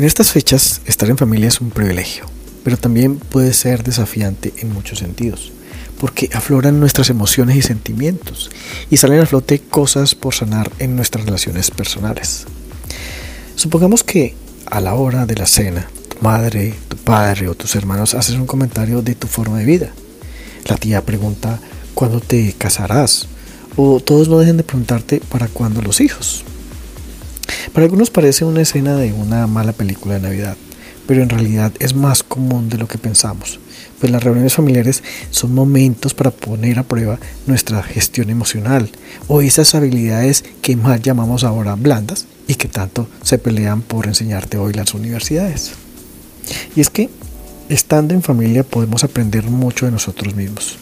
En estas fechas, estar en familia es un privilegio, pero también puede ser desafiante en muchos sentidos, porque afloran nuestras emociones y sentimientos y salen a flote cosas por sanar en nuestras relaciones personales. Supongamos que a la hora de la cena, tu madre, tu padre o tus hermanos hacen un comentario de tu forma de vida. La tía pregunta cuándo te casarás o todos no dejen de preguntarte para cuándo los hijos. Para algunos parece una escena de una mala película de Navidad, pero en realidad es más común de lo que pensamos, pues las reuniones familiares son momentos para poner a prueba nuestra gestión emocional o esas habilidades que más llamamos ahora blandas y que tanto se pelean por enseñarte hoy las universidades. Y es que estando en familia podemos aprender mucho de nosotros mismos,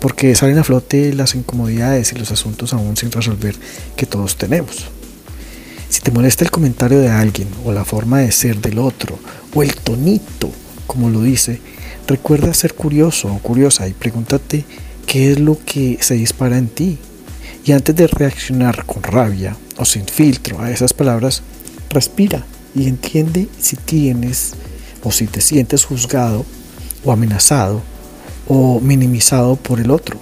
porque salen a flote las incomodidades y los asuntos aún sin resolver que todos tenemos. Si te molesta el comentario de alguien o la forma de ser del otro o el tonito, como lo dice, recuerda ser curioso o curiosa y pregúntate qué es lo que se dispara en ti. Y antes de reaccionar con rabia o sin filtro a esas palabras, respira y entiende si tienes o si te sientes juzgado o amenazado o minimizado por el otro.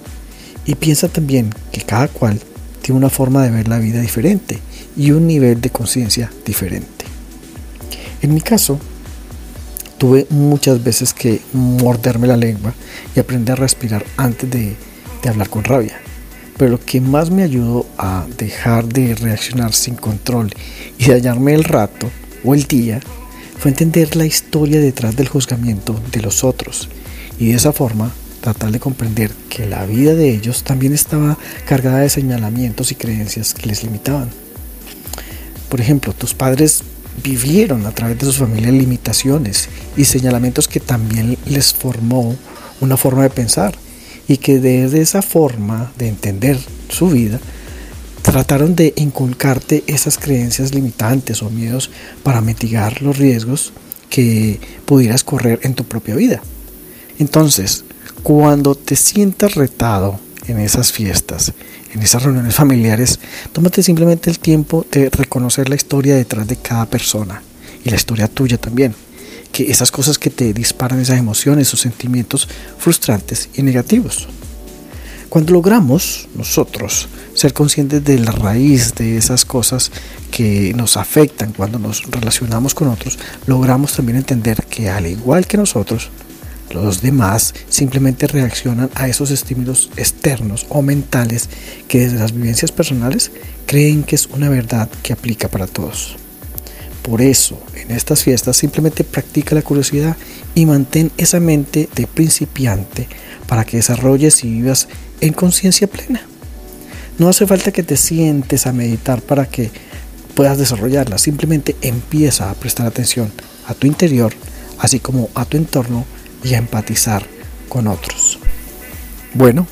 Y piensa también que cada cual tiene una forma de ver la vida diferente y un nivel de conciencia diferente. En mi caso, tuve muchas veces que morderme la lengua y aprender a respirar antes de, hablar con rabia. Pero lo que más me ayudó a dejar de reaccionar sin control y de hallarme el rato o el día fue entender la historia detrás del juzgamiento de los otros y de esa forma tratar de comprender que la vida de ellos también estaba cargada de señalamientos y creencias que les limitaban. Por ejemplo, tus padres vivieron a través de sus familias limitaciones y señalamientos que también les formó una forma de pensar y que desde esa forma de entender su vida trataron de inculcarte esas creencias limitantes o miedos para mitigar los riesgos que pudieras correr en tu propia vida. Entonces, cuando te sientas retado en esas fiestas en esas reuniones familiares, tómate simplemente el tiempo de reconocer la historia detrás de cada persona y la historia tuya también. Que esas cosas que te disparan esas emociones o sentimientos frustrantes y negativos. Cuando logramos nosotros ser conscientes de la raíz de esas cosas que nos afectan cuando nos relacionamos con otros, logramos también entender que al igual que nosotros, los demás simplemente reaccionan a esos estímulos externos o mentales que desde las vivencias personales creen que es una verdad que aplica para todos. Por eso, en estas fiestas simplemente practica la curiosidad y mantén esa mente de principiante para que desarrolles y vivas en conciencia plena. No hace falta que te sientes a meditar para que puedas desarrollarla, simplemente empieza a prestar atención a tu interior, así como a tu entorno y a empatizar con otros. Bueno,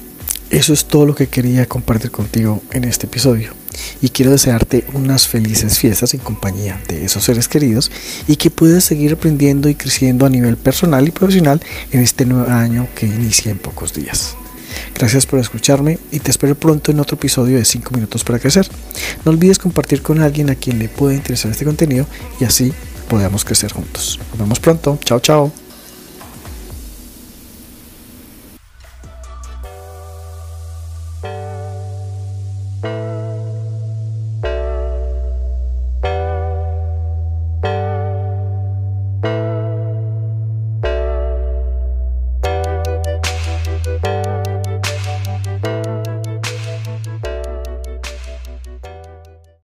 eso es todo lo que quería compartir contigo en este episodio. Y quiero desearte unas felices fiestas en compañía de esos seres queridos y que puedas seguir aprendiendo y creciendo a nivel personal y profesional en este nuevo año que inicia en pocos días. Gracias por escucharme y te espero pronto en otro episodio de 5 minutos para crecer. No olvides compartir con alguien a quien le pueda interesar este contenido y así podamos crecer juntos. Nos vemos pronto. Chao, chao.